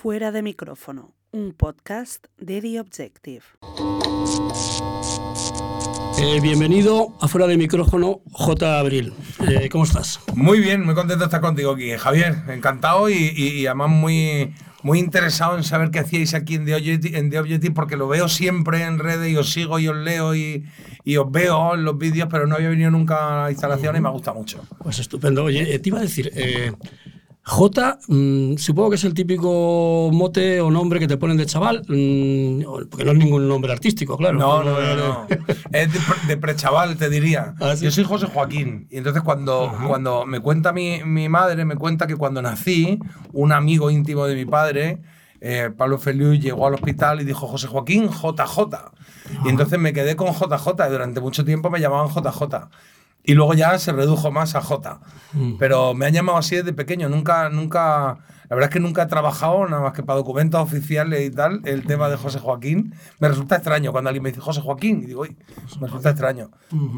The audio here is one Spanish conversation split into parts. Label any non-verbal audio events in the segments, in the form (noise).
Fuera de micrófono, un podcast de The Objective. Eh, bienvenido a Fuera de micrófono, J. Abril. Eh, ¿Cómo estás? Muy bien, muy contento de estar contigo aquí, Javier. Encantado y, y- y además muy, muy interesado en saber qué hacíais aquí en The, Objective, en The Objective, porque lo veo siempre en redes y os sigo y os leo y, y os veo en los vídeos, pero no había venido nunca a la instalación y me gusta mucho. Pues estupendo. Oye, eh, te iba a decir, eh, J, mm, supongo que es el típico mote o nombre que te ponen de chaval, mm, porque no es ningún nombre artístico, claro. No, no, no, no. (laughs) Es de, pre- prechaval, te diría. Ah, ¿sí? Yo soy José Joaquín. Y entonces cuando, cuando me cuenta mi, mi madre, me cuenta que cuando nací, un amigo íntimo de mi padre, eh, Pablo Feliu, llegó al hospital y dijo José Joaquín JJ. Y entonces me quedé con JJ y durante mucho tiempo me llamaban JJ. Y luego ya se redujo más a J. Pero me han llamado así desde pequeño. Nunca, nunca, la verdad es que nunca he trabajado, nada más que para documentos oficiales y tal, el tema de José Joaquín. Me resulta extraño cuando alguien me dice José Joaquín. Y digo, uy, me resulta extraño.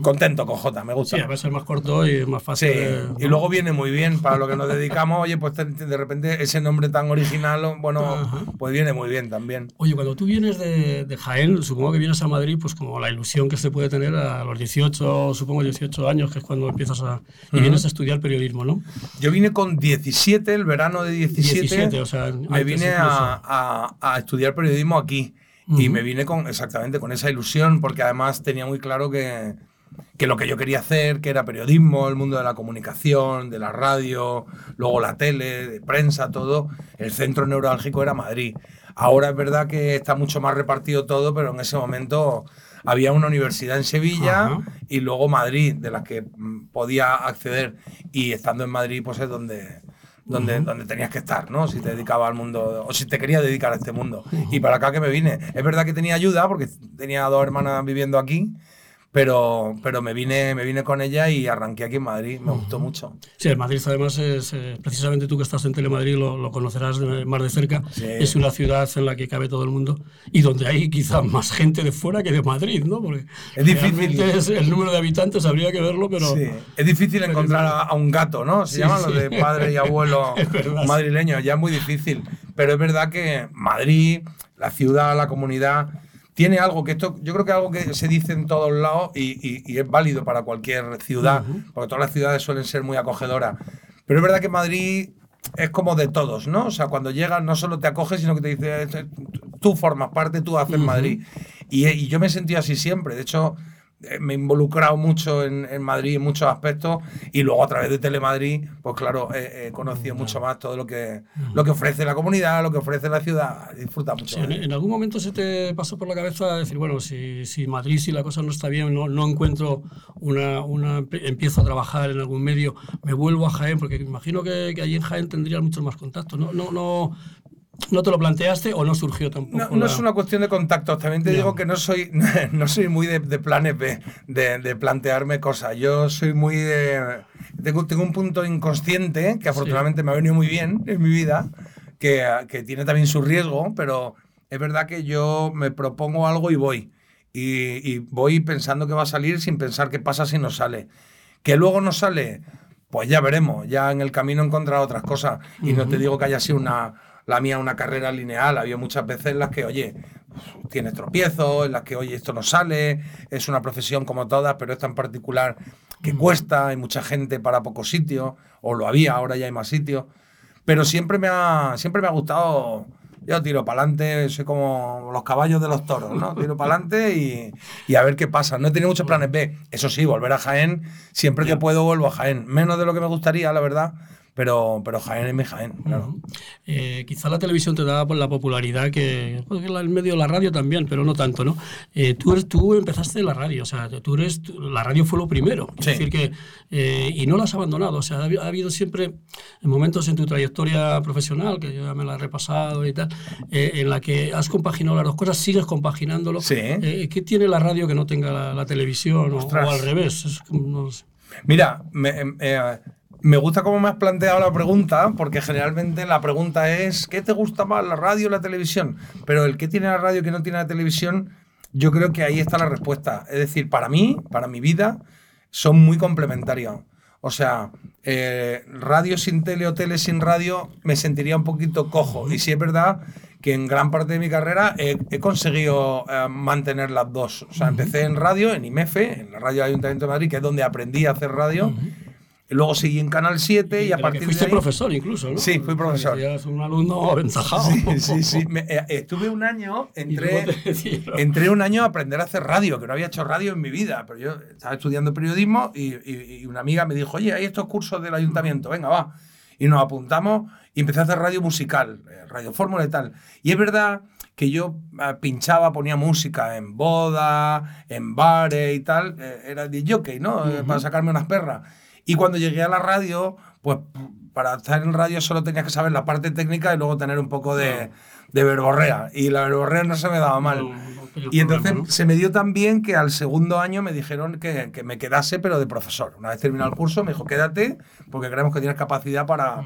Contento con J, me gusta. Sí, a veces es más corto y más Sí, fácil. de- y luego viene muy bien para lo que nos dedicamos. Oye, pues de repente ese nombre tan original, bueno, pues viene muy bien también. Oye, cuando tú vienes de, de Jaén, supongo que vienes a Madrid, pues como la ilusión que se puede tener a los 18, supongo 18 años, que es cuando empiezas a... y vienes a estudiar periodismo, ¿no? Yo vine con 17, el verano de 17. 17, o sea, me vine a, a- a estudiar periodismo aquí. Y me vine con exactamente con esa ilusión, porque además tenía muy claro que, que lo que yo quería hacer, que era periodismo, el mundo de la comunicación, de la radio, luego la tele, de prensa, todo, el centro neurálgico era Madrid. Ahora es verdad que está mucho más repartido todo, pero en ese momento había una universidad en Sevilla Ajá. y luego Madrid, de las que mm, podía acceder. Y estando en Madrid, pues es donde, donde, donde tenías que estar, ¿no? Si te dedicaba al mundo, o si te querías dedicar a este mundo. Y para acá que me vine. Es verdad que tenía ayuda, porque tenía dos hermanas viviendo aquí, pero, pero me, vine, me vine con ella y arranqué aquí en Madrid. Me gustó mucho. Sí, el Madrid además es, eh, precisamente tú que estás en Telemadrid lo, lo conocerás de- más de cerca, Sí. es una ciudad en la que cabe todo el mundo y donde hay quizá más gente de fuera que de Madrid, ¿no? Porque Es difícil. es el número de habitantes habría que verlo, pero... Sí. Es difícil encontrar a, a un gato, ¿no? Se Sí, llaman los de padre y abuelo (laughs) madrileños. Ya es muy difícil. Pero es verdad que Madrid, la ciudad, la comunidad, tiene algo que esto, yo creo que algo que se dice en todos lados y, y- y es válido para cualquier ciudad, porque todas las ciudades suelen ser muy acogedoras. Pero es verdad que Madrid es como de todos, ¿no? O sea, cuando llegas no solo te acoges, sino que te dice, "Eh, tú formas parte, tú haces Madrid. Y, y yo me he sentido así siempre. De hecho, me he involucrado mucho en, en Madrid en muchos aspectos y luego a través de Telemadrid, pues claro, he, he conocido mucho más todo lo que, lo que ofrece la comunidad, lo que ofrece la ciudad. Disfruta mucho. Sí, en, en algún momento se te pasó por la cabeza decir, bueno, si, si Madrid, si la cosa no está bien, no, no encuentro una, una... Empiezo a trabajar en algún medio, me vuelvo a Jaén, porque imagino que, que allí en Jaén tendrías muchos más contactos. ¿No, no, no, no te lo planteaste o no surgió tampoco? No, no la- es una cuestión de contactos. También te digo que no soy, (laughs) no soy muy de, de planes B, de, de plantearme cosas. Yo soy muy de. Tengo, tengo un punto inconsciente que afortunadamente me ha venido muy bien en mi vida, que, que tiene también su riesgo, pero es verdad que yo me propongo algo y voy. Y, y voy pensando que va a salir sin pensar qué pasa si no sale. Que luego no sale, pues ya veremos. Ya en el camino he encontrado otras cosas. Y no te digo que haya sido una, la mía una carrera lineal. Había muchas veces en las que, oye, tienes tropiezos, en las que, oye, esto no sale, es una profesión como todas, pero esta en particular que cuesta, hay mucha gente para pocos sitios, o lo había, ahora ya hay más sitios. Pero siempre me ha, siempre me ha gustado. Yo tiro para adelante, soy como los caballos de los toros, ¿no? Tiro para adelante y, y a ver qué pasa. No he tenido muchos planes B. Eso sí, volver a Jaén, siempre que puedo vuelvo a Jaén. Menos de lo que me gustaría, la verdad, pero, pero Jaén es mi Jaén, claro. Eh, quizá la televisión te da por la popularidad que, la- el medio de la radio también, pero no tanto, ¿no? Eh, tú, eres- tú empezaste la radio, o sea, tú eres, tú- la radio fue lo primero, es Sí. decir que, eh, y no la has abandonado, o sea, ha, ha habido siempre momentos en tu trayectoria profesional, que yo ya me la he repasado y tal, eh, en la que has compaginado las dos cosas, sigues compaginándolo. Sí. Eh, ¿Qué tiene la radio que no tenga la, la televisión o, o al revés? Es no sé. Mira, me, em, eh, me gusta cómo me has planteado la pregunta, porque generalmente la pregunta es, ¿qué te gusta más, la radio o la televisión? Pero el que tiene la radio y que no tiene la televisión, yo creo que ahí está la respuesta. Es decir, para mí, para mi vida, son muy complementarios. O sea, eh, radio sin tele o tele sin radio me sentiría un poquito cojo. Y sí es verdad que en gran parte de mi carrera he, he conseguido eh, mantener las dos. O sea, empecé en radio, en IMEFE, en la radio del Ayuntamiento de Madrid, que es donde aprendí a hacer radio. Luego seguí en Canal 7 y, a que partir fuiste de ahí, profesor incluso, ¿no? Sí, fui profesor. Eras un alumno aventajado. Sí, sí, sí. (laughs) Me- eh, estuve un año, entré, entré un año a aprender a hacer radio, que no había hecho radio en mi vida, pero yo estaba estudiando periodismo y, y- y una amiga me dijo, oye, hay estos cursos del ayuntamiento, venga, va. Y nos apuntamos y empecé a hacer radio musical, eh, radio fórmula y tal. Y es verdad que yo eh, pinchaba, ponía música en bodas, en bares y tal, eh, era de jockey, ¿no? Eh, Para sacarme unas perras. Y cuando llegué a la radio, pues para estar en radio solo tenías que saber la parte técnica y luego tener un poco de, de verborrea. Y la verborrea no se me daba mal. Y entonces se me dio tan bien que al segundo año me dijeron que, que me quedase, pero de profesor. Una vez terminado el curso, me dijo, quédate, porque creemos que tienes capacidad para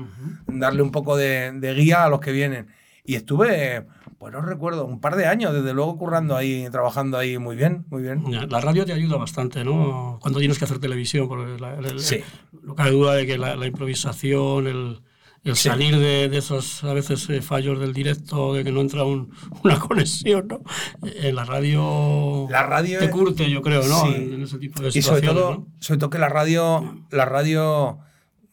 darle un poco de, de guía a los que vienen. Y estuve, pues no recuerdo, un par de años, desde luego, currando ahí, trabajando ahí muy bien, muy bien. La radio te ayuda bastante, ¿no? Cuando tienes que hacer televisión, porque la- el- Sí. no cabe duda de que la, la improvisación, el, el Sí. salir de, de esos a veces eh, fallos del directo, de que no entra un- (laughs) una conexión, ¿no? En la radio, La radio te es- curte, yo creo, ¿no? Sí. En, en ese tipo de Y sobre situaciones, todo, ¿no? sobre todo que la radio, la radio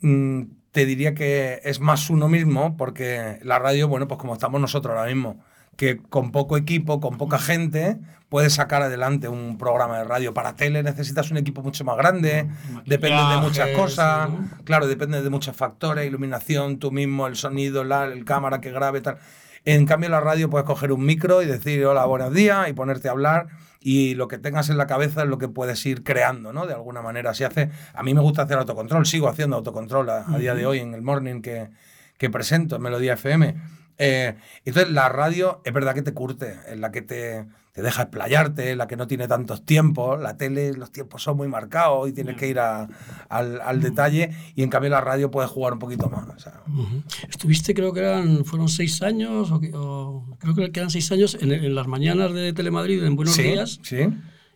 mm, te diría que es más uno mismo, porque la radio, bueno, pues como estamos nosotros ahora mismo, que con poco equipo, con poca gente, puedes sacar adelante un programa de radio. Para tele necesitas un equipo mucho más grande, depende de muchas cosas, claro, depende de muchos factores, iluminación, tú mismo, el sonido, la, el cámara que grabe, tal. En cambio, la radio puedes coger un micro y decir hola, buenos días y ponerte a hablar y lo que tengas en la cabeza es lo que puedes ir creando, ¿no? De alguna manera. Si hace, a mí me gusta hacer autocontrol, sigo haciendo autocontrol a, a día de hoy en el morning que, que presento en Melodía FM. Eh, entonces, la radio es verdad que te curte, es la que te, te deja explayarte, es la que no tiene tantos tiempos. La tele, los tiempos son muy marcados y tienes que ir a- al, al detalle. Y en cambio, la radio puedes jugar un poquito más. o sea, Ujú. Estuviste, creo que eran, fueron seis años, o, o creo que eran seis años en, en las mañanas de Telemadrid, en Buenos sí, Días, sí.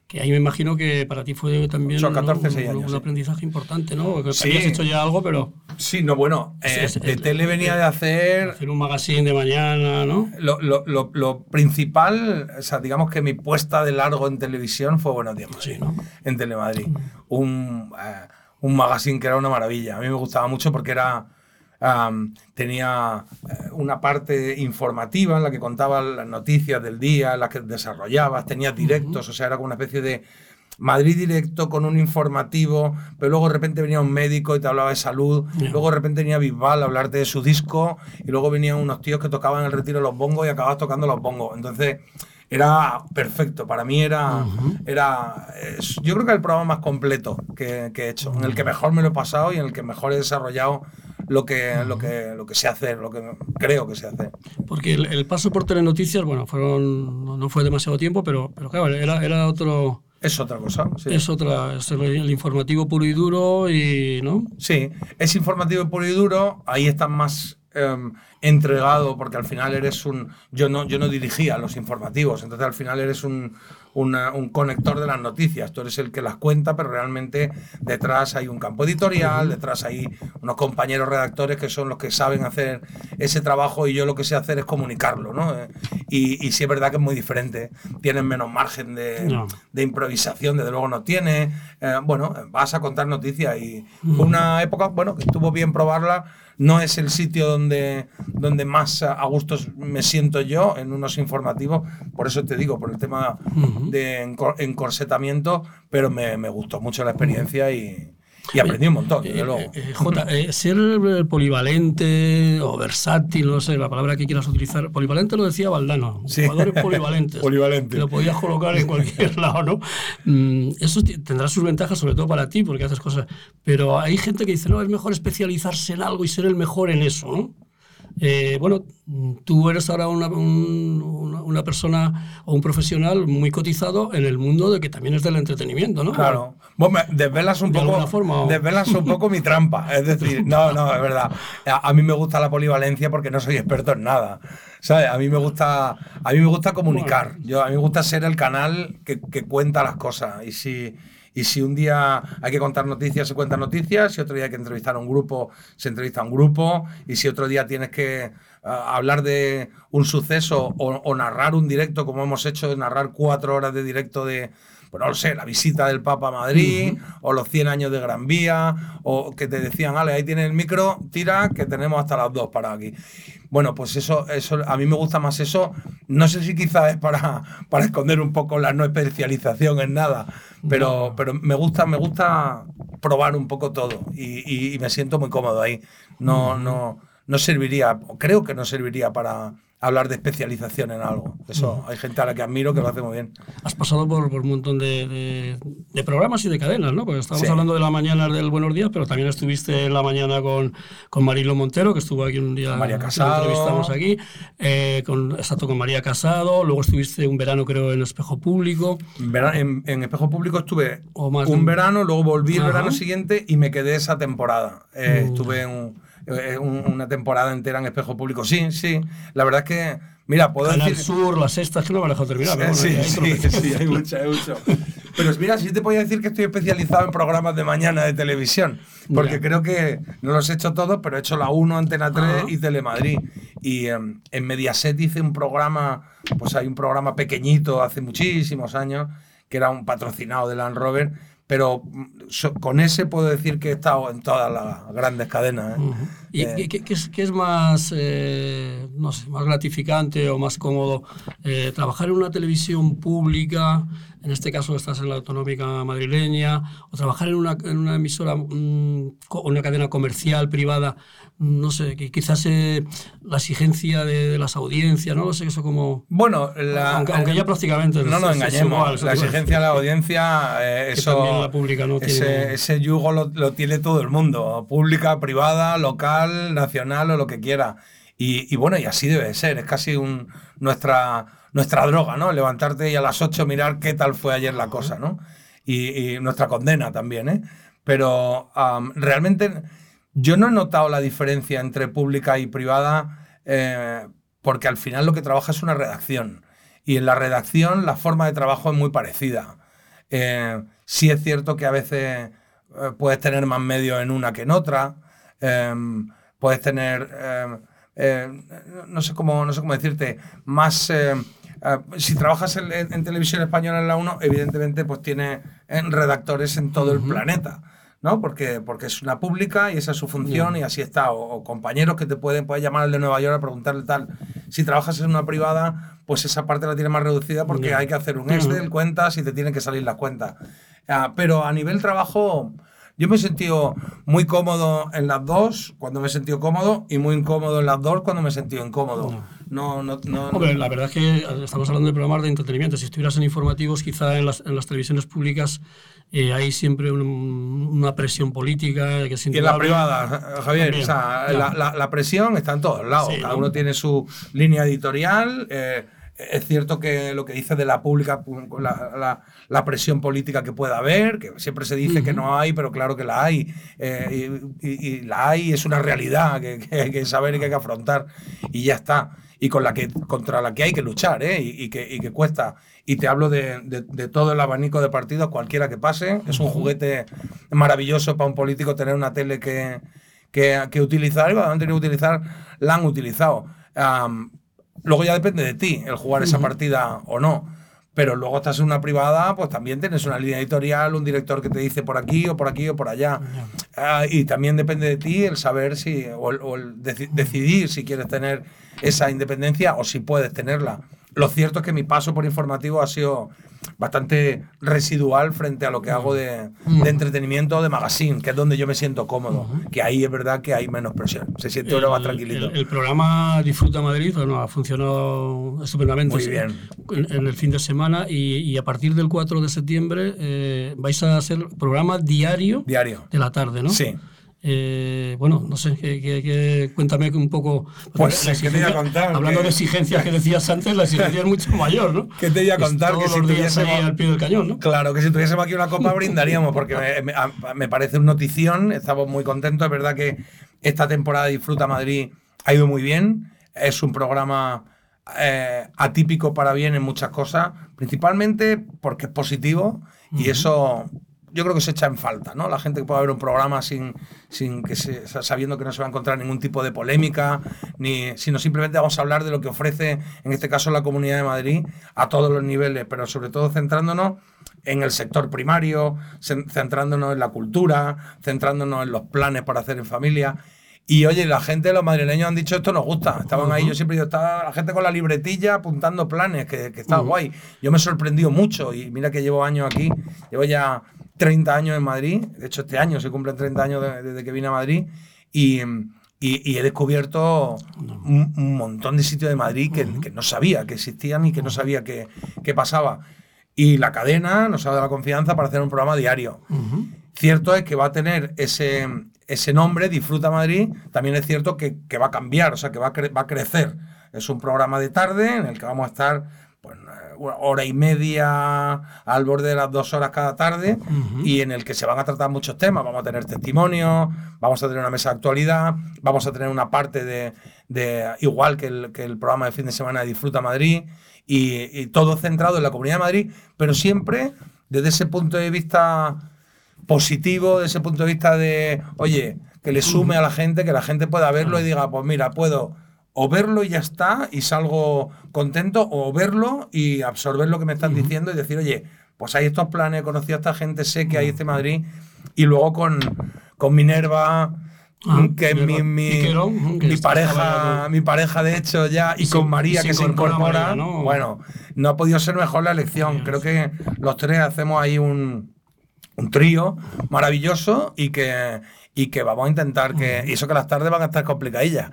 Que ahí me imagino que para ti fue también ¿no? 14, un, 6 años, un sí. aprendizaje importante, ¿no? Que Sí. habías hecho ya algo, pero Sí, no, bueno, eh, Es- es- de tele venía de hacer hacer un magazine de mañana, ¿no? Lo, lo- lo- lo principal, o sea, digamos que mi puesta de largo en televisión fue Buenos Días Madrid, Sí, ¿no? en Telemadrid. Un, eh, un magazine que era una maravilla. A mí me gustaba mucho porque era tenía eh, una parte informativa en la que contaba las noticias del día, en la que desarrollabas, tenías directos, o sea, era como una especie de Madrid directo con un informativo, pero luego de repente venía un médico y te hablaba de salud, luego de repente venía Bisbal a hablarte de su disco y luego venían unos tíos que tocaban el retiro de los bongos y acababas tocando los bongos. Entonces era perfecto, para mí era, era es- yo creo que el programa más completo que, que he hecho, en el que mejor me lo he pasado y en el que mejor he desarrollado lo que, lo que, lo que sé hacer, lo que creo que sé hacer. Porque el, el paso por Telenoticias, bueno, fueron, no, fue demasiado tiempo, pero, pero claro, era, era otro, Es otra cosa. Sí. es otra, es el, el informativo puro y duro y, ¿no? Sí, es informativo puro y duro, ahí estás más em, entregado porque al final eres un... Yo no, yo no dirigía los informativos, entonces al final eres un, una- un conector de las noticias, tú eres el que las cuenta, pero realmente detrás hay un campo editorial, detrás hay unos compañeros redactores que son los que saben hacer ese trabajo y yo lo que sé hacer es comunicarlo, ¿no? Eh, Y, y sí es verdad que es muy diferente, tienen menos margen de, No. de improvisación, desde luego no tiene. Eh, bueno, vas a contar noticias y fue una época, bueno, que estuvo bien probarla. No es el sitio donde, donde más a gusto me siento yo en unos informativos, por eso te digo, por el tema de encor- encorsetamiento, pero me, me gustó mucho la experiencia y, y aprendí un montón, desde Eh, luego. eh, eh, eh, ser polivalente o versátil, no sé, la palabra que quieras utilizar. Polivalente lo decía Valdano, Sí. jugadores (laughs) polivalentes. Polivalente. Lo podías colocar en cualquier (laughs) lado, ¿no? Mm, Eso tendrá sus ventajas, sobre todo para ti, porque haces cosas. Pero hay gente que dice, no, es mejor especializarse en algo y ser el mejor en eso, ¿no? Eh, bueno, tú eres ahora una, un- una, una persona o un profesional muy cotizado en el mundo de que también es del entretenimiento, ¿no? Claro. Vos me desvelas un De poco. alguna forma, o- Desvelas un poco mi trampa. Es decir, (laughs) no, no, es verdad. A, a mí me gusta la polivalencia porque no soy experto en nada. ¿Sabes? A mí me gusta, a mí me gusta comunicar. Yo, a mí me gusta ser el canal que, que cuenta las cosas. Y si, Y si un día hay que contar noticias, se cuentan noticias. Si otro día hay que entrevistar a un grupo, se entrevista a un grupo. Y si otro día tienes que hablar de un suceso o, o narrar un directo, como hemos hecho, narrar cuatro horas de directo de, pues no lo sé, la visita del Papa a Madrid, o los 100 años de Gran Vía, o que te decían, Ale, ahí tienes el micro, tira, que tenemos hasta las dos para aquí. Bueno, pues eso, eso, a mí me gusta más eso. No sé si quizás es para, para esconder un poco la no especialización en nada, pero, pero me gusta, me gusta probar un poco todo y, y me siento muy cómodo ahí. No, no, no serviría, creo que no serviría para, hablar de especialización en algo. Eso, hay gente a la que admiro que lo hace muy bien. Has pasado por, por un montón de, de, programas y de cadenas, ¿no? Porque estábamos hablando de la mañana del Buenos Días, pero también estuviste en la mañana con, con Marilo Montero, que estuvo aquí un día. María Casado. entrevistamos aquí. Eh, con, exacto, con María Casado. Luego estuviste un verano, creo, en Espejo Público. En, en Espejo Público estuve un verano, luego volví el verano siguiente y me quedé esa temporada. Eh, mm. Estuve en eh, una temporada entera en espejo público. Sí, sí. La verdad es que, mira, puedo Canal decir. Sur, la sexta, es que no me dejo terminar. Pero sí, sí, sí, hay mucho, hay mucho. Pero mira, sí te podía decir que estoy especializado en programas de mañana de televisión. Porque creo que no los he hecho todos, pero he hecho la 1, Antena 3 y Telemadrid. Y em, en Mediaset hice un programa, pues hay un programa pequeñito hace muchísimos años, que era un patrocinado de Land Rover pero mm, con ese puedo decir que he estado en todas las grandes cadenas. ¿eh? ¿Y eh, ¿qué, es, más, eh, no sé, más gratificante o más cómodo? ¿Trabajar en una televisión pública, en este caso estás en la autonómica madrileña, o trabajar en una, en una emisora, mm, una cadena comercial privada no sé, quizás eh, la exigencia de, las audiencias, no lo sé, eso como... Bueno, aunque, ya prácticamente... No nos engañemos, la exigencia de la audiencia, eh, eso... La pública no ese, tiene... ese yugo lo, lo, tiene todo el mundo, pública, privada, local, nacional o lo que quiera. Y, y bueno, y así debe ser, es casi un, nuestra, nuestra droga, ¿no? Levantarte y a las 8 mirar qué tal fue ayer la cosa, ¿no? Y, y nuestra condena también, ¿eh? Pero realmente yo no he notado la diferencia entre pública y privada eh, porque al final lo que trabaja es una redacción. Y en la redacción la forma de trabajo es muy parecida. Eh, sí es cierto que a veces eh, puedes tener más medios en una que en otra. Em, puedes tener, em, no, sé cómo, no sé cómo decirte, más... si trabajas en, televisión española en la 1, evidentemente pues tiene redactores en todo el planeta. ¿no? Porque, porque es una pública y esa es su función y así está. O, compañeros que te pueden, pueden llamar al de Nueva York a preguntarle tal. Si trabajas en una privada, pues esa parte la tiene más reducida porque hay que hacer un Excel, cuentas y te tienen que salir las cuentas. Ah, pero a nivel trabajo, yo me he sentido muy cómodo en las dos cuando me he sentido cómodo y muy incómodo en las dos cuando me he sentido incómodo. No, no, no, Hombre, la verdad es que estamos hablando de programas de entretenimiento. Si estuvieras en informativos, quizá en las, en las televisiones públicas eh, hay siempre una presión política que es Y en la privada, Javier, o sea, la, la, presión está en todos lados. Cada uno tiene su línea editorial. Eh, es cierto que lo que dice de la pública, la, la, presión política que pueda haber, que siempre se dice que no hay, pero claro que la hay. Eh, y, y, la hay, es una realidad que, que, hay que saber y que hay que afrontar. Y ya está. Y con la que, contra la que hay que luchar, ¿eh? y, que, y que cuesta y te hablo de, de, todo el abanico de partidos, cualquiera que pase. Es un juguete maravilloso para un político tener una tele que, que, que utilizar y cuando han tenido que utilizar, la han utilizado. luego ya depende de ti el jugar esa partida o no. Pero luego estás en una privada, pues también tienes una línea editorial, un director que te dice por aquí o por aquí o por allá. Ah, y también depende de ti el saber si, o, el, decidir si quieres tener esa independencia o si puedes tenerla. Lo cierto es que mi paso por informativo ha sido bastante residual frente a lo que hago de, entretenimiento de magazine, que es donde yo me siento cómodo. Que ahí es verdad que hay menos presión. Se siente uno más tranquilito. El, programa Disfruta Madrid bueno, ha funcionado estupendamente Muy bien. En, el fin de semana y, a partir del 4 de septiembre eh, vais a hacer programa diario, diario de la tarde, ¿no? Sí. Eh, bueno, no sé, que, cuéntame un poco. Pues, ¿qué te iba a contar? Hablando de exigencias que decías antes, la exigencia es mucho mayor, ¿no? ¿Qué te iba a contar? que si tuviésemos al pie del cañón, ¿no? Claro, que si tuviésemos aquí una copa brindaríamos, porque me, me, parece una notición, estamos muy contentos. Es verdad que esta temporada de Disfruta Madrid ha ido muy bien. Es un programa eh, atípico para bien en muchas cosas, principalmente porque es positivo y eso yo creo que se echa en falta, ¿no? La gente que pueda ver un programa sin, sin que se, sabiendo que no se va a encontrar ningún tipo de polémica, ni, sino simplemente vamos a hablar de lo que ofrece, en este caso, la Comunidad de Madrid a todos los niveles, pero sobre todo centrándonos en el sector primario, centrándonos en la cultura, centrándonos en los planes para hacer en familia. Y oye, la gente, los madrileños han dicho esto nos gusta. Estaban ahí, yo siempre digo, estaba la gente con la libretilla apuntando planes, que, que está guay. Yo me he sorprendido mucho y mira que llevo años aquí, llevo ya 30 años en Madrid, de hecho este año se cumplen 30 años desde que vine a Madrid y, y, he descubierto un, montón de sitios de Madrid que, que, no sabía que existían y que no sabía qué pasaba. Y la cadena nos ha dado la confianza para hacer un programa diario. Cierto es que va a tener ese, ese nombre, Disfruta Madrid, también es cierto que, va a cambiar, o sea, que va a, va a crecer. Es un programa de tarde en el que vamos a estar hora y media al borde de las dos horas cada tarde y en el que se van a tratar muchos temas. Vamos a tener testimonios, vamos a tener una mesa de actualidad, vamos a tener una parte de, de igual que el, que el programa de fin de semana de Disfruta Madrid y, y todo centrado en la Comunidad de Madrid, pero siempre desde ese punto de vista positivo, desde ese punto de vista de, oye, que le sume a la gente, que la gente pueda verlo y diga, pues mira, puedo o verlo y ya está y salgo contento, o verlo y absorber lo que me están diciendo y decir, oye, pues hay estos planes, he conocido a esta gente, sé que hay este Madrid, y luego con, con Minerva, ah, que es mi, mi, pareja, mi pareja de hecho ya, y, con María que se incorpora, bueno, no ha podido ser mejor la elección. Creo que los tres hacemos ahí un, un trío maravilloso y que, y que vamos a intentar que. Y eso que las tardes van a estar complicadillas.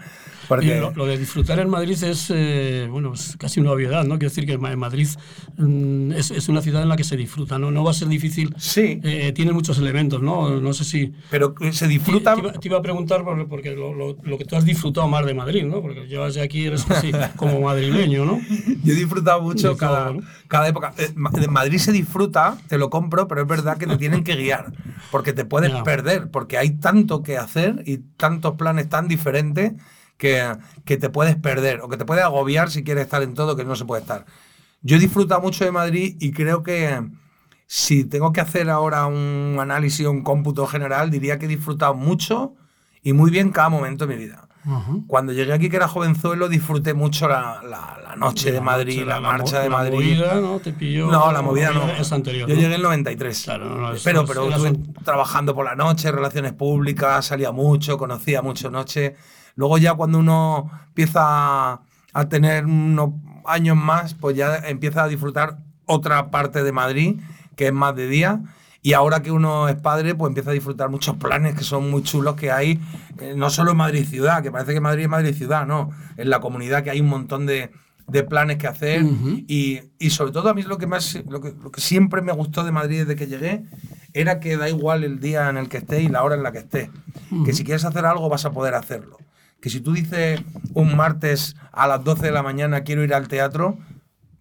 Porque... Lo, de disfrutar en Madrid es, eh, bueno, es casi una obviedad, ¿no? Quiero decir que Madrid mm, es, es, una ciudad en la que se disfruta, ¿no? No va a ser difícil. Sí. Eh, tiene muchos elementos, ¿no? No sé si. Pero se disfruta. Te, iba, a preguntar, porque lo, lo, que tú has disfrutado más de Madrid, ¿no? Porque llevas de aquí, eres así (laughs) como madrileño, ¿no? Yo he disfrutado mucho cada, cada época. Eh, en Madrid se disfruta, te lo compro, pero es verdad que te tienen que guiar, porque te puedes perder, porque hay tanto que hacer y tantos planes tan diferentes que, que te puedes perder o que te puede agobiar si quieres estar en todo que no se puede estar. Yo he disfrutado mucho de Madrid y creo que si tengo que hacer ahora un análisis un cómputo general, diría que he disfrutado mucho y muy bien cada momento de mi vida. Cuando llegué aquí, que era jovenzuelo, disfruté mucho la, la, noche de Madrid, la, marcha de Madrid. La movida, ¿no? ¿Te pilló? No, la movida no. Es anterior. Yo llegué en el 93. Claro, pero pero estuve trabajando por la noche, relaciones públicas, salía mucho, conocía mucho noche. Luego ya cuando uno empieza a tener unos años más, pues ya empieza a disfrutar otra parte de Madrid, que es más de día. Y ahora que uno es padre, pues empieza a disfrutar muchos planes que son muy chulos que hay, eh, no solo en Madrid ciudad, que parece que Madrid es Madrid ciudad, no, en la comunidad que hay un montón de, planes que hacer. y, sobre todo a mí lo que, más, lo que, lo que siempre me gustó de Madrid desde que llegué era que da igual el día en el que estés y la hora en la que estés. Que si quieres hacer algo vas a poder hacerlo que si tú dices un martes a las 12 de la mañana quiero ir al teatro,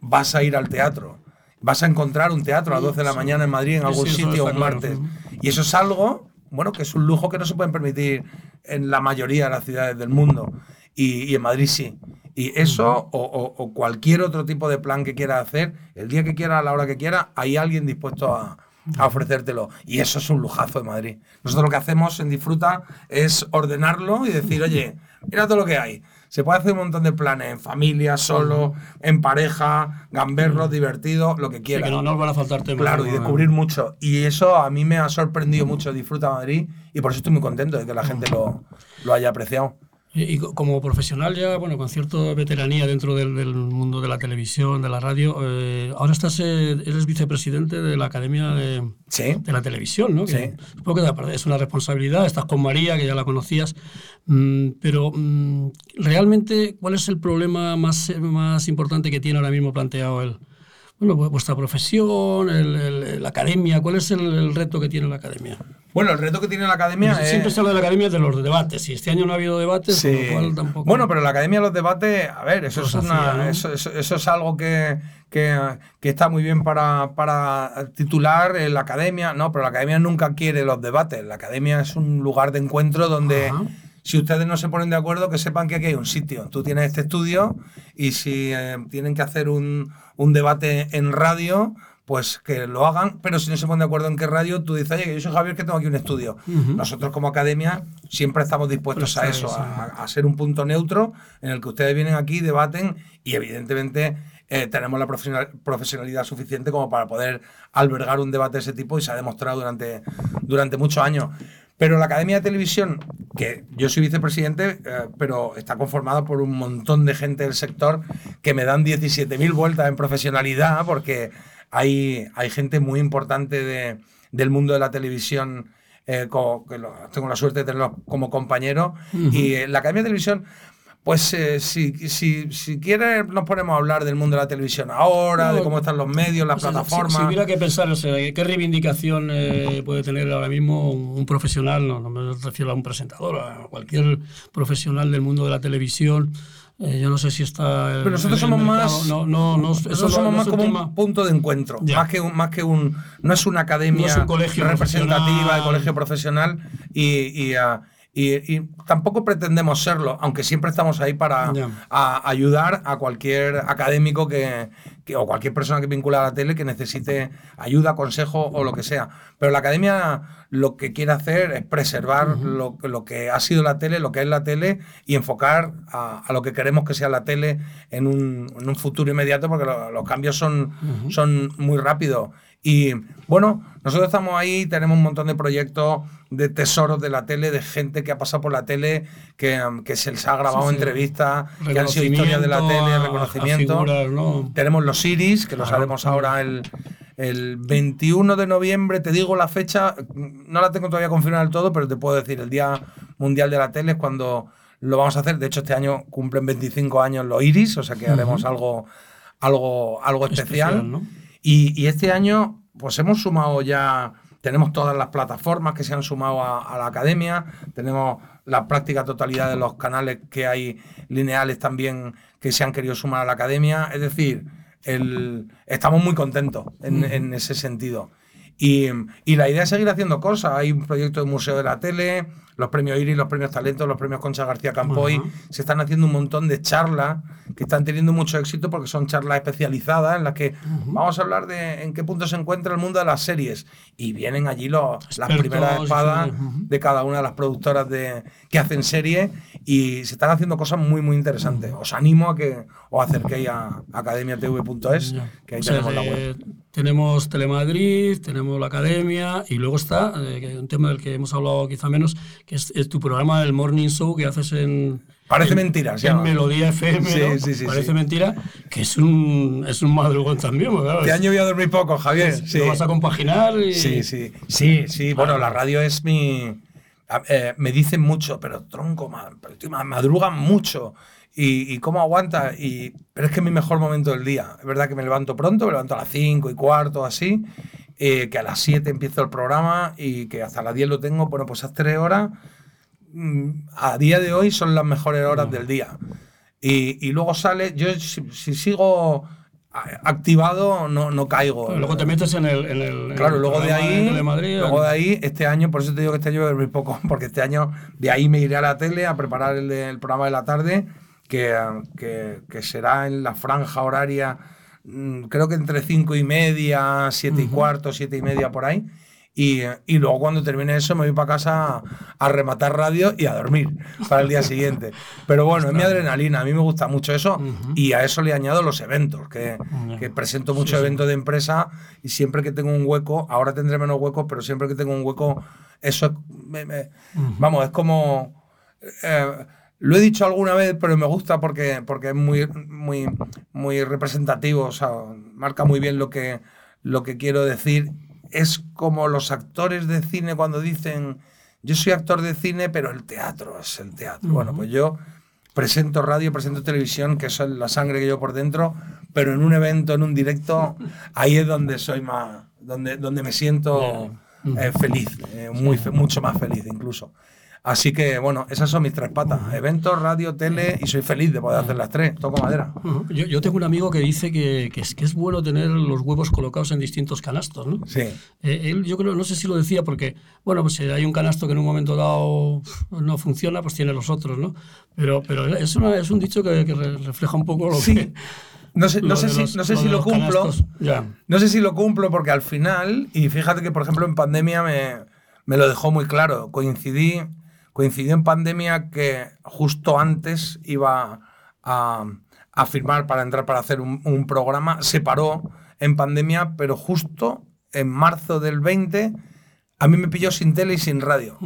vas a ir al teatro. Vas a encontrar un teatro a las 12 de la mañana en Madrid, en algún sitio, un martes. Y eso es algo, bueno, que es un lujo que no se pueden permitir en la mayoría de las ciudades del mundo. Y, en Madrid sí. Y eso o, cualquier otro tipo de plan que quiera hacer, el día que quiera, a la hora que quiera, hay alguien dispuesto a, a ofrecértelo. Y eso es un lujazo de Madrid. Nosotros lo que hacemos en Disfruta es ordenarlo y decir, oye, mira todo lo que hay. Se puede hacer un montón de planes, en familia, solo, en pareja, gamberros, divertido, lo que quieras. que no nos van a faltar temas. Claro, y descubrir mucho. Y eso a mí me ha sorprendido mucho Disfruta Madrid y por eso estoy muy contento de que la gente lo, lo haya apreciado. Y, como profesional ya, bueno, con cierta veteranía dentro del, mundo de la televisión, de la radio, eh, ahora estás, eh, eres vicepresidente de la Academia de, de la Televisión, ¿no? sí. Supongo que es una responsabilidad, estás con María, que ya la conocías, mm, pero mm, realmente, ¿cuál es el problema más, más importante que tiene ahora mismo planteado el, bueno, vuestra profesión, la academia, ¿cuál es el, reto que tiene la academia? Bueno, el reto que tiene la academia es... Siempre se habla de la academia de los debates, y este año no ha habido debates, con lo cual tampoco... Bueno, pero la academia de los debates, a ver, eso, es, una, eso, es algo que, que, que, está muy bien para, para titular la academia, no, pero la academia nunca quiere los debates, la academia es un lugar de encuentro donde... Si ustedes no se ponen de acuerdo, que sepan que aquí hay un sitio. Tú tienes este estudio y si eh, tienen que hacer un, un, debate en radio, pues que lo hagan, pero si no se ponen de acuerdo en qué radio, tú dices, oye, que yo soy Javier, que tengo aquí un estudio. Nosotros como academia siempre estamos dispuestos a eso, a, a, ser un punto neutro en el que ustedes vienen aquí, debaten y evidentemente eh, tenemos la profesionalidad suficiente como para poder albergar un debate de ese tipo y se ha demostrado durante, durante muchos años. Pero la Academia de Televisión, que yo soy vicepresidente, eh, pero está conformada por un montón de gente del sector que me dan 17.000 vueltas en profesionalidad, porque hay, hay gente muy importante de, del mundo de la televisión. Eh, que tengo la suerte de tenerlos como compañeros. Y la Academia de Televisión pues eh, si, si, si quieres nos ponemos a hablar del mundo de la televisión ahora, de cómo están los medios, las plataformas. Si, hubiera que pensar, o sea, ¿qué reivindicación eh, puede tener ahora mismo un, profesional, no, no, me refiero a un presentador, a cualquier profesional del mundo de la televisión? Eh, yo no sé si está. Pero nosotros somos más. No, no, no, eso somos más como un punto de encuentro. Más que, un, más que un. No es una academia es un colegio representativa de colegio profesional y, y y, tampoco pretendemos serlo, aunque siempre estamos ahí para ayudar a cualquier académico que, o cualquier persona que vincula a la tele que necesite ayuda, consejo o lo que sea. Pero la academia lo que quiere hacer es preservar lo, lo, que ha sido la tele, lo que es la tele y enfocar a, lo que queremos que sea la tele en un, en un futuro inmediato porque los cambios son, son muy rápidos. Y bueno, nosotros estamos ahí, tenemos un montón de proyectos de tesoros de la tele, de gente que ha pasado por la tele, que, que se les ha grabado entrevistas, que han sido historias de la tele, reconocimiento. Tenemos los Iris, que los haremos ahora el, el 21 de noviembre, te digo la fecha, no la tengo todavía confirmada del todo, pero te puedo decir, el Día Mundial de la Tele es cuando lo vamos a hacer. De hecho, este año cumplen 25 años los Iris, o sea que haremos algo, algo, algo especial. Y, este año, pues hemos sumado ya, tenemos todas las plataformas que se han sumado a, la academia, tenemos la práctica totalidad de los canales que hay lineales también que se han querido sumar a la academia. Es decir, el, estamos muy contentos en, en ese sentido. Y, y, la idea es seguir haciendo cosas. Hay un proyecto de Museo de la Tele, los premios Iris, los premios Talentos, los premios Concha García Campoy. Se están haciendo un montón de charlas que están teniendo mucho éxito porque son charlas especializadas en las que vamos a hablar de en qué punto se encuentra el mundo de las series. Y vienen allí los, las primeras espadas de cada una de las productoras de, que hacen series y se están haciendo cosas muy, muy interesantes. Os animo a que os acerquéis a academiatv.es, que ahí tenemos la web. Tenemos Telemadrid, tenemos la Academia y luego está, eh, un tema del que hemos hablado quizá menos, que es, tu programa del Morning Show que haces en... Parece mentira, En Melodía FM, sí, sí, sí, Parece mentira, que es un, es un madrugón también. ¿verdad? Este año voy a dormir poco, Javier. Sí. Lo vas a compaginar y... Sí, sí, sí, sí. Bueno, la radio es mi... Eh, me dicen mucho, pero tronco, madrugan mucho. ¿Y, cómo aguanta? Y, pero es que es mi mejor momento del día. Es verdad que me levanto pronto, me levanto a las 5 y cuarto, así, eh, que a las 7 empiezo el programa y que hasta las 10 lo tengo. Bueno, pues esas 3 horas, mm, a día de hoy, son las mejores horas del día. Y, y luego sale, yo si, sigo activado no, no caigo. luego te metes en el. En el claro, luego de ahí. luego de ahí, este año, por eso te digo que este año a muy poco, (laughs) porque este año de ahí me iré a la tele a preparar el, el programa de la tarde que, que, será en la franja horaria, mm, creo que entre cinco y media, siete y cuarto, siete y media por ahí. Y, y, luego cuando termine eso me voy para casa a, rematar radio y a dormir (laughs) para el día siguiente. Pero bueno, es mi adrenalina, a mí me gusta mucho eso y a eso le añado los eventos, que, que presento muchos eventos de empresa y siempre que tengo un hueco, ahora tendré menos huecos, pero siempre que tengo un hueco, eso me, vamos, es como... Eh, lo he dicho alguna vez, pero me gusta porque, porque es muy, muy, muy representativo, o sea, marca muy bien lo que, lo que quiero decir. Es como los actores de cine cuando dicen, yo soy actor de cine, pero el teatro es el teatro. Bueno, pues yo presento radio, presento televisión, que es la sangre que yo por dentro, pero en un evento, en un directo, (laughs) ahí es donde soy más, donde, donde me siento eh, feliz, eh, muy, mucho más feliz incluso. Así que, bueno, esas son mis tres patas. Eventos, radio, tele y soy feliz de poder hacer las tres. Toco madera. Yo, yo tengo un amigo que dice que, que, es, que es bueno tener los huevos colocados en distintos canastos, ¿no? Sí. Eh, él, yo creo, no sé si lo decía porque, bueno, pues si hay un canasto que en un momento dado no funciona, pues tiene los otros, ¿no? Pero, pero es, una, es un dicho que, que refleja un poco lo sí. que... No sé, no sé de si, los- no sé lo si lo los cumplo. Ya. No sé si lo cumplo porque al final, y fíjate que por ejemplo en pandemia me, me lo dejó muy claro, coincidí, coincidí en pandemia que justo antes iba a, a firmar para entrar para hacer un, un programa, se paró en pandemia, pero justo en marzo del 20 a mí me pilló sin tele y sin radio.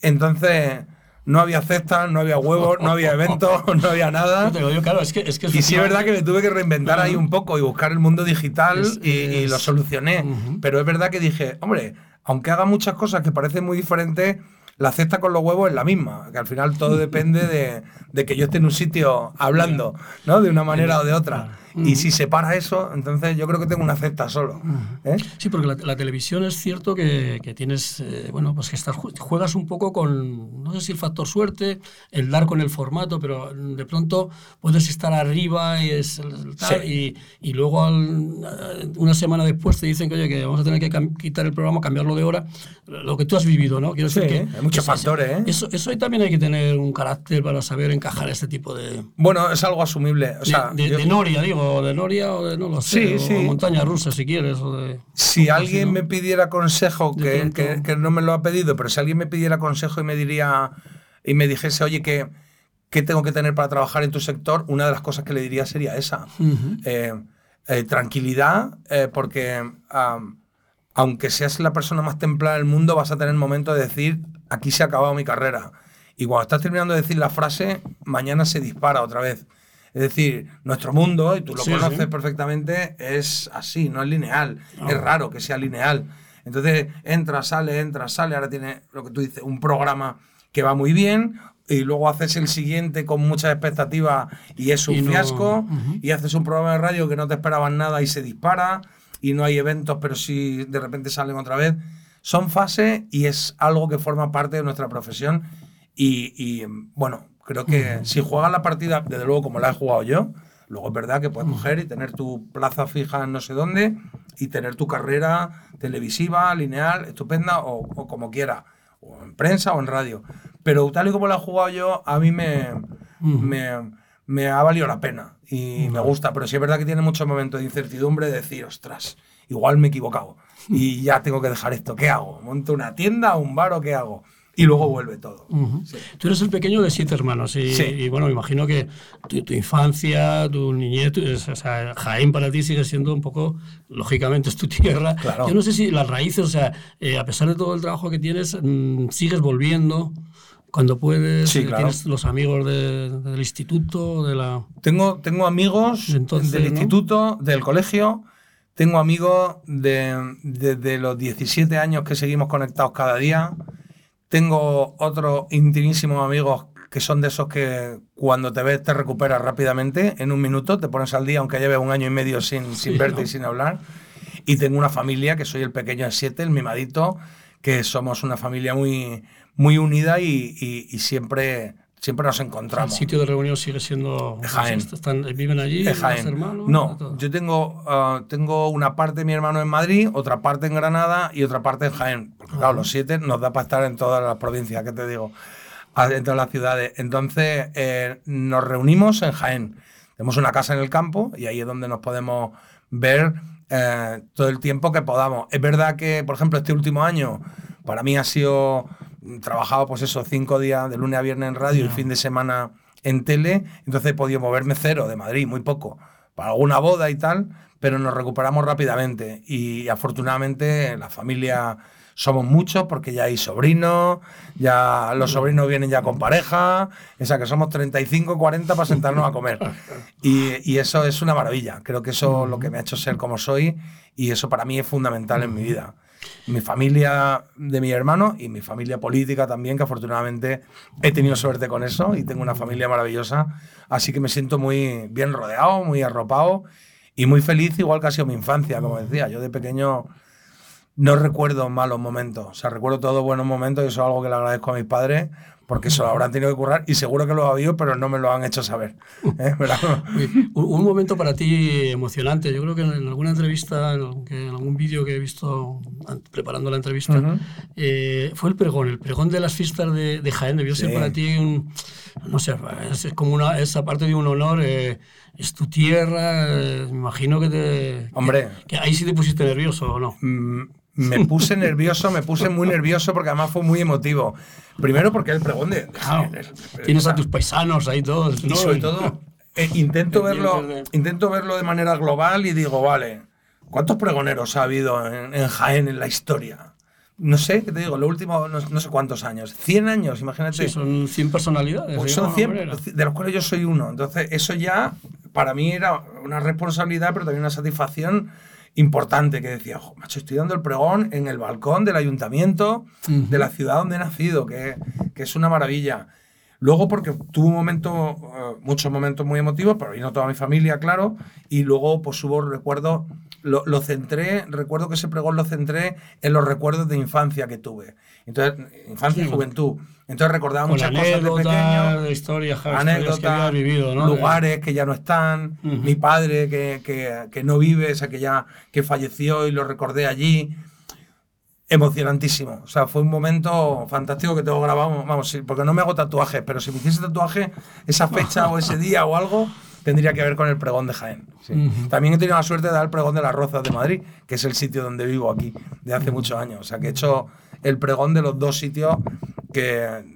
Entonces no había cestas, no había huevos, no había eventos, (laughs) no había nada. Yo te lo digo, claro, es que es, que Y sí es verdad que me tuve que reinventar ahí un poco y buscar el mundo digital Es- y, lo solucioné. Pero es verdad que dije, hombre, aunque haga muchas cosas que parecen muy diferentes, la cesta con los huevos es la misma. Que al final todo (laughs) depende de, de que yo esté en un sitio hablando, ¿no? De una manera o de otra. Y si se para eso, entonces yo creo que tengo una cesta solo. ¿eh? Sí, porque la, la televisión es cierto que, que tienes, eh, bueno, pues que estás, ju- juegas un poco con, no sé si el factor suerte, el dar con el formato, pero de pronto puedes estar arriba y, es, tal, y, y luego al- una semana después te dicen que, oye, que vamos a tener que quitar el programa, cambiarlo de hora, lo que tú has vivido, ¿no? Quiero Sí, decir que hay muchos eso- factores, ¿eh? Eso, eso ahí también hay que tener un carácter para saber encajar este tipo de... Bueno, es algo asumible. O sea, de, de- yo- de Noria, digo, de Noria o de no lo sé, Sí, o sí. montaña rusa si quieres, o de... Si así, alguien ¿no? me pidiera consejo, que, que- que no me lo ha pedido, pero si alguien me pidiera consejo y me diría y me dijese, oye, ¿qué, qué tengo que tener para trabajar en tu sector? Una de las cosas que le diría sería esa. Eh, eh, tranquilidad, eh, porque aunque seas la persona más templada del mundo, vas a tener momentos de decir, aquí se ha acabado mi carrera. Y cuando estás terminando de decir la frase, mañana se dispara otra vez. Es decir, nuestro mundo, y tú lo Sí, conoces sí. perfectamente, es así, no es lineal. No. Es raro que sea lineal. Entonces, entra, sale, entra, sale. Ahora tiene lo que tú dices, un programa que va muy bien, y luego haces el siguiente con muchas expectativas y es un Y no- fiasco, y haces un programa de radio que no te esperaban nada y se dispara, y no hay eventos, pero sí de repente salen otra vez. Son fases y es algo que forma parte de nuestra profesión. Y, y, bueno, creo que si juegas la partida, desde luego como la he jugado yo, luego es verdad que puedes coger y tener tu plaza fija en no sé dónde y tener tu carrera televisiva, lineal, estupenda o, o como quiera, o en prensa o en radio. Pero tal y como la he jugado yo, a mí me, me, me ha valido la pena y me gusta, pero sí es verdad que tiene muchos momentos de incertidumbre de decir, ostras, igual me he equivocado y ya tengo que dejar esto, ¿qué hago? ¿Monto una tienda, un bar o qué hago? Y luego vuelve todo. Ujú. Tú eres el pequeño de siete hermanos y, Sí. y, bueno, me imagino que tu, tu infancia, tu niñez, tu- o sea, Jaén para ti sigue siendo un poco, lógicamente es tu tierra. Claro. Yo no sé si las raíces, o sea, eh, a pesar de todo el trabajo que tienes, mm, sigues volviendo cuando puedes, Sí, eh, claro. tienes los amigos de- del instituto, de la... Tengo, tengo amigos Entonces, del ¿no? instituto, del colegio, tengo amigos de, desde los 17 años que seguimos conectados cada día. Tengo otros intimísimos amigos que son de esos que cuando te ves te recuperas rápidamente, en un minuto, te pones al día, aunque lleves un año y medio sin, sin Sí, verte ¿no? y sin hablar. Y tengo una familia, que soy el pequeño de siete, el mimadito, que somos una familia muy, muy unida y, y- y siempre, siempre nos El encontramos. sitio de reunión sigue siendo... Jaén. Están, ¿Viven allí? Jaén. hermanos? No, yo tengo, ah, tengo una parte de mi hermano en Madrid, otra parte en Granada y otra parte en Jaén. Porque claro, los siete nos da para estar en todas las provincias, que te digo, Ah, en todas las ciudades. Entonces eh, nos reunimos en Jaén. Tenemos una casa en el campo y ahí es donde nos podemos ver eh, todo el tiempo que podamos. Es verdad que, por ejemplo, este último año para mí ha sido trabajado pues eso, cinco días de lunes a viernes en radio y fin de semana en tele, entonces he podido moverme cero de Madrid, muy poco, para alguna boda y tal, pero nos recuperamos rápidamente. Y afortunadamente la familia somos muchos porque ya hay sobrinos, ya los sobrinos vienen ya con pareja, o sea que somos 35, 40 para sentarnos a comer. (laughs) Y, y eso es una maravilla, creo que eso es lo que me ha hecho ser como soy y eso para mí es fundamental en mi vida. Mi familia de mi hermano y mi familia política también, que afortunadamente he tenido suerte con eso y tengo una familia maravillosa, así que me siento muy bien rodeado, muy arropado y muy feliz, igual que ha sido mi infancia, como decía, yo de pequeño no recuerdo malos momentos, o sea, recuerdo todos buenos momentos y eso es algo que le agradezco a mis padres porque eso lo habrán tenido que currar y seguro que lo ha habido, pero no me lo han hecho saber. (laughs) ¿eh? un, un, momento para ti emocionante. Yo creo que en alguna entrevista, en, en algún vídeo que he visto preparando la entrevista, eh, fue el pregón, el pregón de las fiestas de, de Jaén. Debió ser para ti un, no sé, es, como una, esa parte de un honor. Eh, es tu tierra, me imagino que te... Hombre. Que, ahí sí te pusiste nervioso, ¿o no? Mm, me puse nervioso, me puse muy nervioso porque además fue muy emotivo. Primero porque el pregón de... tienes a tus paisanos ahí todos. ¿no? Y sobre todo, eh, intento, verlo, intento verlo de manera global y digo, vale, ¿cuántos pregoneros ha habido en, Jaén en la historia? no sé, ¿qué te digo? Lo último, no, sé cuántos años. 100 años, imagínate. Sí, son 100 personalidades. Pues son 100, de los cuales yo soy uno. Entonces, eso ya para mí era una responsabilidad, pero también una satisfacción importante que decía, macho, estoy dando el pregón en el balcón del ayuntamiento de la ciudad donde he nacido, que, que, es una maravilla. Luego porque tuvo un momento, eh, muchos momentos muy emotivos, pero vino toda mi familia, claro, y luego pues hubo recuerdos, lo, lo, centré, recuerdo que ese pregón lo centré en los recuerdos de infancia que tuve. Entonces, infancia y juventud. Entonces recordaba muchas cosas de pequeño. De historias, anécdotas, que vivido, ¿no? lugares que ya no están, mi padre que, que, que, no vive, o sea, que ya que falleció y lo recordé allí. Emocionantísimo. O sea, fue un momento fantástico que tengo grabado. Vamos, porque no me hago tatuajes, pero si me hiciese tatuaje, esa fecha o ese (laughs) día o algo, tendría que ver con el pregón de Jaén. También he tenido la suerte de dar el pregón de las Rozas de Madrid, que es el sitio donde vivo aquí, de hace muchos años. O sea, que he hecho el pregón de los dos sitios que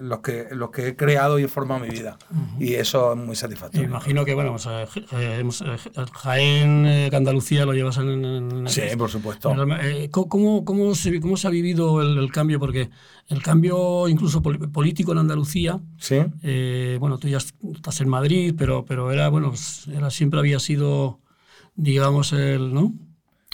los que, los que he creado y he formado mi vida. Y eso es muy satisfactorio. imagino que, bueno, eh, eh, Jaén, eh, Andalucía lo llevas en... sí, por supuesto. ¿cómo, cómo, se, ¿Cómo se ha vivido el, cambio? Porque el cambio incluso político en Andalucía, ¿Sí? bueno, tú ya estás en Madrid, pero, pero era, bueno, era, siempre había sido, digamos, el, ¿no?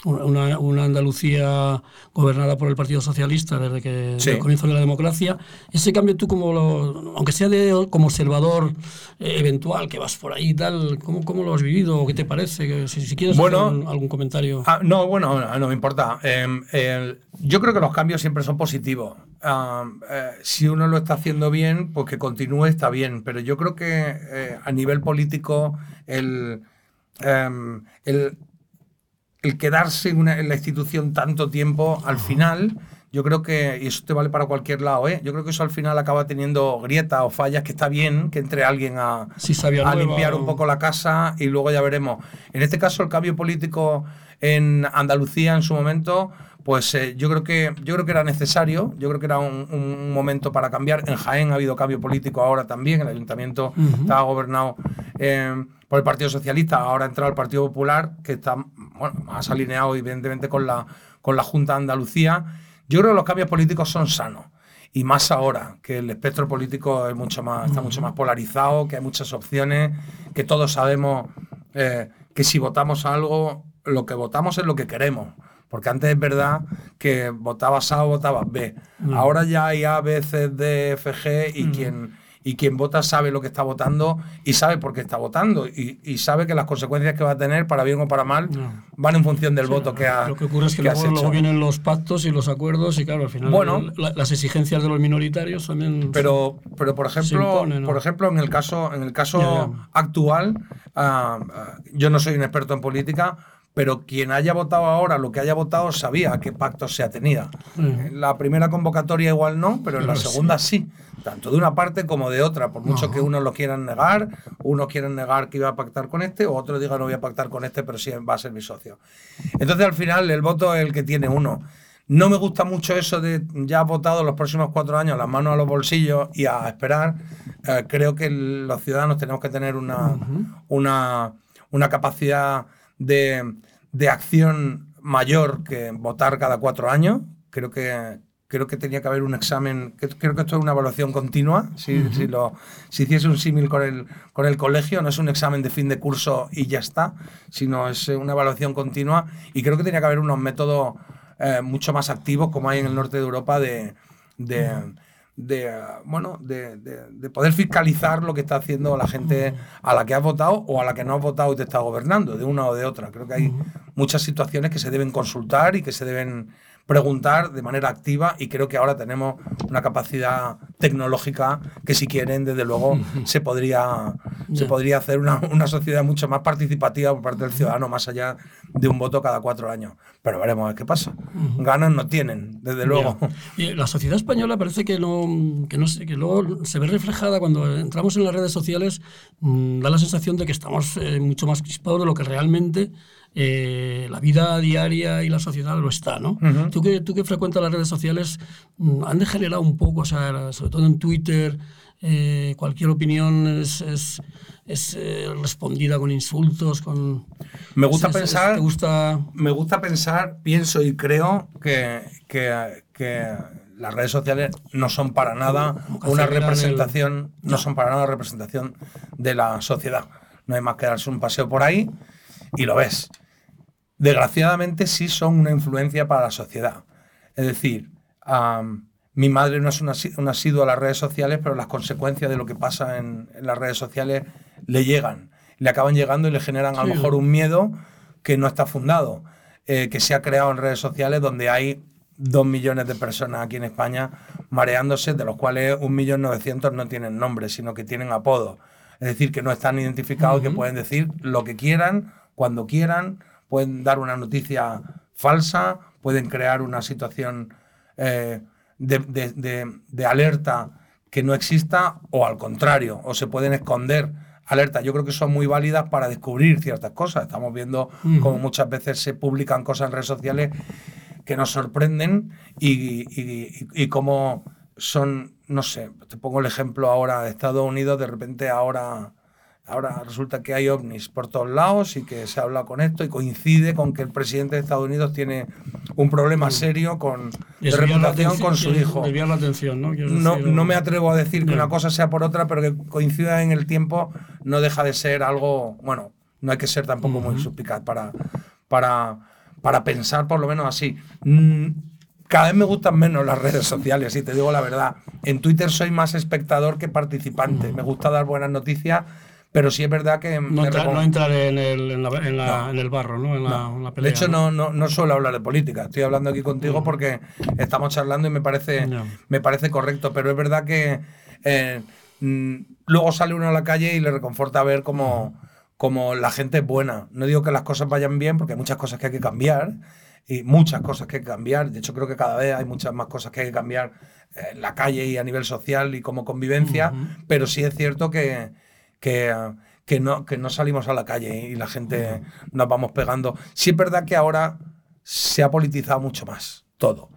Una, una, Andalucía gobernada por el Partido Socialista desde que el comienzo de la democracia. Ese cambio tú como lo, aunque sea de como observador eh, eventual que vas por ahí y tal, ¿cómo, ¿cómo, lo has vivido? ¿Qué te parece? Si, si quieres bueno, hacer algún comentario. Ah, no, bueno, no, me importa. Em, yo creo que los cambios siempre son positivos. Eh, si uno lo está haciendo bien, pues que continúe está bien. Pero yo creo que eh, a nivel político el, em, el el quedarse en, la institución tanto tiempo, al final, yo creo que, y eso te vale para cualquier lado, ¿eh? yo creo que eso al final acaba teniendo grietas o fallas, que está bien que entre alguien a, a limpiar un poco la casa y luego ya veremos. En este caso, el cambio político en Andalucía en su momento, pues eh, yo, creo que, yo creo que era necesario, yo creo que era un, momento para cambiar. En Jaén ha habido cambio político ahora también, el ayuntamiento estaba gobernado eh, por el Partido Socialista, ahora ha entrado el Partido Popular, que está bueno, más alineado evidentemente con la, con la Junta de Andalucía. Yo creo que los cambios políticos son sanos. Y más ahora, que el espectro político es mucho más, está mucho más polarizado, que hay muchas opciones, que todos sabemos eh, que si votamos algo, lo que votamos es lo que queremos. Porque antes es verdad que votabas A o votabas B. Ahora ya hay A, B, C, D, F, G y quien y quien vota sabe lo que está votando y sabe por qué está votando y, y sabe que las consecuencias que va a tener, para bien o para mal, van en función del voto que ha Lo que ocurre es que, luego, vienen los pactos y los acuerdos y claro, al final bueno, las exigencias de los minoritarios también Pero, pero por ejemplo, por ejemplo en el caso, en el caso actual, ah, ah, yo no soy un experto en política, pero quien haya votado ahora lo que haya votado sabía a qué pacto se atenía. En la primera convocatoria igual no, pero en la segunda sí. Tanto de una parte como de otra, por mucho que unos lo quieran negar, unos quieren negar que iba a pactar con este, o otro diga no voy a pactar con este, pero sí va a ser mi socio. Entonces al final el voto es el que tiene uno. No me gusta mucho eso de ya votado los próximos cuatro años, las manos a los bolsillos y a esperar. Eh, creo que los ciudadanos tenemos que tener una, una, una capacidad de, de acción mayor que votar cada cuatro años. Creo que, creo que tenía que haber un examen, creo que esto es una evaluación continua, si, si, lo, si hiciese un símil con el, con el colegio, no es un examen de fin de curso y ya está, sino es una evaluación continua. Y creo que tenía que haber unos métodos eh, mucho más activos como hay en el norte de Europa de, de, de bueno, de, de, poder fiscalizar lo que está haciendo la gente a la que has votado o a la que no has votado y te está gobernando, de una o de otra. Creo que hay muchas situaciones que se deben consultar y que se deben preguntar de manera activa y creo que ahora tenemos una capacidad tecnológica que si quieren, desde luego, se podría, se podría hacer una, una, sociedad mucho más participativa por parte del ciudadano, más allá de un voto cada cuatro años. Pero veremos qué pasa. Ganas no tienen, desde luego. Y la sociedad española parece que no, que no que luego se ve reflejada cuando entramos en las redes sociales, mm, da la sensación de que estamos eh, mucho más crispados de lo que realmente eh, la vida diaria y la sociedad lo está, ¿no? tú, que, tú que frecuentas las redes sociales, mm, han degenerado un poco, o sea, sobre todo en Twitter, eh, cualquier opinión es, es, eh, respondida con insultos, con... Me gusta pensar... gusta... Me gusta pensar, pienso y creo que, que, que las redes sociales no son para nada una representación, no son para nada representación de la sociedad. No hay más que darse un paseo por ahí y lo ves desgraciadamente sí son una influencia para la sociedad. Es decir, mi madre no es una, asidua a las redes sociales, pero las consecuencias de lo que pasa en, las redes sociales le llegan. Le acaban llegando y le generan a lo mejor un miedo que no está fundado, eh, que se ha creado en redes sociales donde hay dos millones de personas aquí en España mareándose, de los cuales un millón novecientos no tienen nombre, sino que tienen apodo. Es decir, que no están identificados y que pueden decir lo que quieran, cuando quieran, pueden dar una noticia falsa, pueden crear una situación eh, de, alerta que no exista o al contrario, o se pueden esconder alertas. Yo creo que son muy válidas para descubrir ciertas cosas. Estamos viendo cómo muchas veces se publican cosas en redes sociales que nos sorprenden y, y cómo son, no sé, te pongo el ejemplo ahora de Estados Unidos, de repente ahora Ahora resulta que hay ovnis por todos lados y que se habla con esto y coincide con que el presidente de Estados Unidos tiene un problema serio con de reputación con su hijo. La atención, ¿no? No, no, me atrevo a decir que una cosa sea por otra, pero que coincida en el tiempo no deja de ser algo, bueno, no hay que ser tampoco muy suspicaz para, para, para pensar por lo menos así. Mm, cada vez me gustan menos las redes sociales, y te digo la verdad. En Twitter soy más espectador que participante. Me gusta dar buenas noticias pero sí es verdad que... No, entrar en el, en, el, barro, ¿no? En la, pelea, de hecho, no, no, no suelo hablar de política. Estoy hablando aquí contigo mm. porque estamos charlando y me parece, me parece correcto. Pero es verdad que eh, mm, luego sale uno a la calle y le reconforta ver cómo, cómo la gente es buena. No digo que las cosas vayan bien porque hay muchas cosas que hay que cambiar y muchas cosas que hay que cambiar. De hecho, creo que cada vez hay muchas más cosas que hay que cambiar en la calle y a nivel social y como convivencia. Pero sí es cierto que que, que, no, que no salimos a la calle y la gente nos vamos pegando. Sí es verdad que ahora se ha politizado mucho más todo,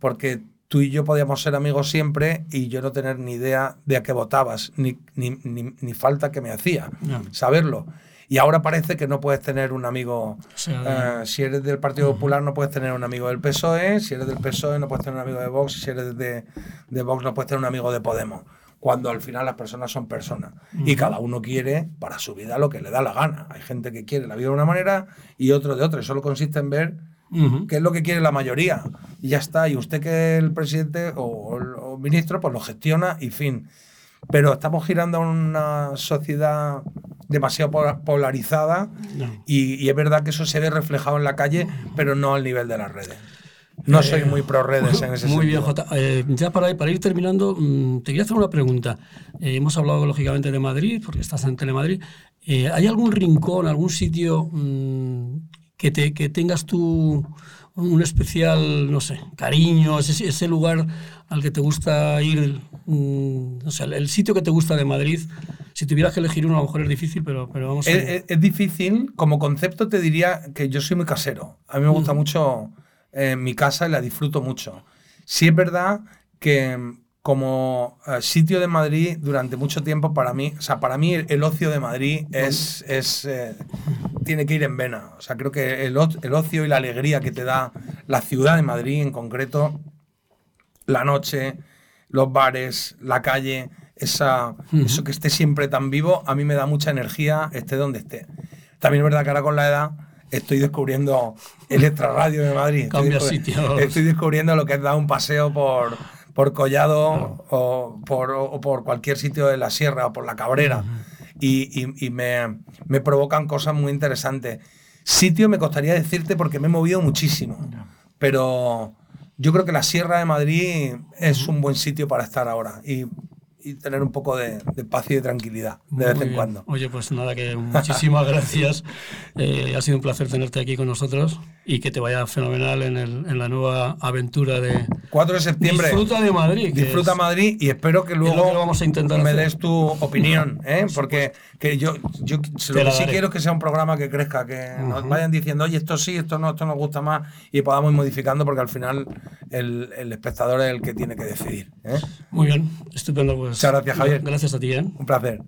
porque tú y yo podíamos ser amigos siempre y yo no tener ni idea de a qué votabas, ni, ni, ni, falta que me hacía saberlo. Y ahora parece que no puedes tener un amigo. Eh, si eres del Partido Popular, no puedes tener un amigo del PSOE. Si eres del PSOE, no puedes tener un amigo de Vox. Si eres de, de Vox, no puedes tener un amigo de Podemos cuando al final las personas son personas y cada uno quiere para su vida lo que le da la gana. Hay gente que quiere la vida de una manera y otro de otra. Y solo consiste en ver qué es lo que quiere la mayoría. Y ya está. Y usted que el presidente o el ministro pues lo gestiona y fin. Pero estamos girando a una sociedad demasiado polarizada y, y, es verdad que eso se ve reflejado en la calle, pero no al nivel de las redes. No soy muy pro redes en ese muy bien, Jota. Eh, ya para, para, ir terminando, mm, te quería hacer una pregunta. Eh, hemos hablado lógicamente de Madrid, porque estás en Telemadrid. Eh, ¿Hay algún rincón, algún sitio mm, que, te, que tengas tú un especial, no sé, cariño, ese, ese lugar al que te gusta ir, mm, o sea, el sitio que te gusta de Madrid? Si tuvieras que elegir uno, a lo mejor es difícil, pero, pero vamos a ver. Es, difícil. Como concepto te diría que yo soy muy casero. A mí me gusta mucho en mi casa y la disfruto mucho. Sí es verdad que mm, como eh, sitio de Madrid durante mucho tiempo para mí, o sea, para mí el, ocio de Madrid es, es eh, tiene que ir en vena. O sea, creo que el, el, ocio y la alegría que te da la ciudad de Madrid en concreto, la noche, los bares, la calle, esa, eso que esté siempre tan vivo, a mí me da mucha energía, esté donde esté. También es verdad que ahora con la edad estoy descubriendo el extrarradio de Madrid. Estoy, descubriendo lo que es dar un paseo por, por Collado o, por, por, cualquier sitio de la sierra o por la Cabrera. Y, y, me, me, provocan cosas muy interesantes. Sitio me costaría decirte porque me he movido muchísimo. pero yo creo que la Sierra de Madrid es un buen sitio para estar ahora y, y tener un poco de, de paz y de tranquilidad de Muy vez en bien. cuando. Oye, pues nada, que (laughs) muchísimas gracias. Eh, ha sido un placer tenerte aquí con nosotros y que te vaya fenomenal en, el- en la nueva aventura de 4 de septiembre. Disfruta de Madrid. Disfruta es- Madrid y espero que luego que vamos a intentar me des tu opinión, (laughs) ¿eh? porque que yo, yo lo que sí quiero es que sea un programa que crezca, que nos Ujú. vayan diciendo, oye, esto sí, esto no, esto nos gusta más y podamos ir modificando porque al final el, el espectador es el que tiene que decidir. ¿eh? Muy bien, estupendo. Pues, Muchas gracias, Javier. Gracias a ti. ¿eh? Un placer.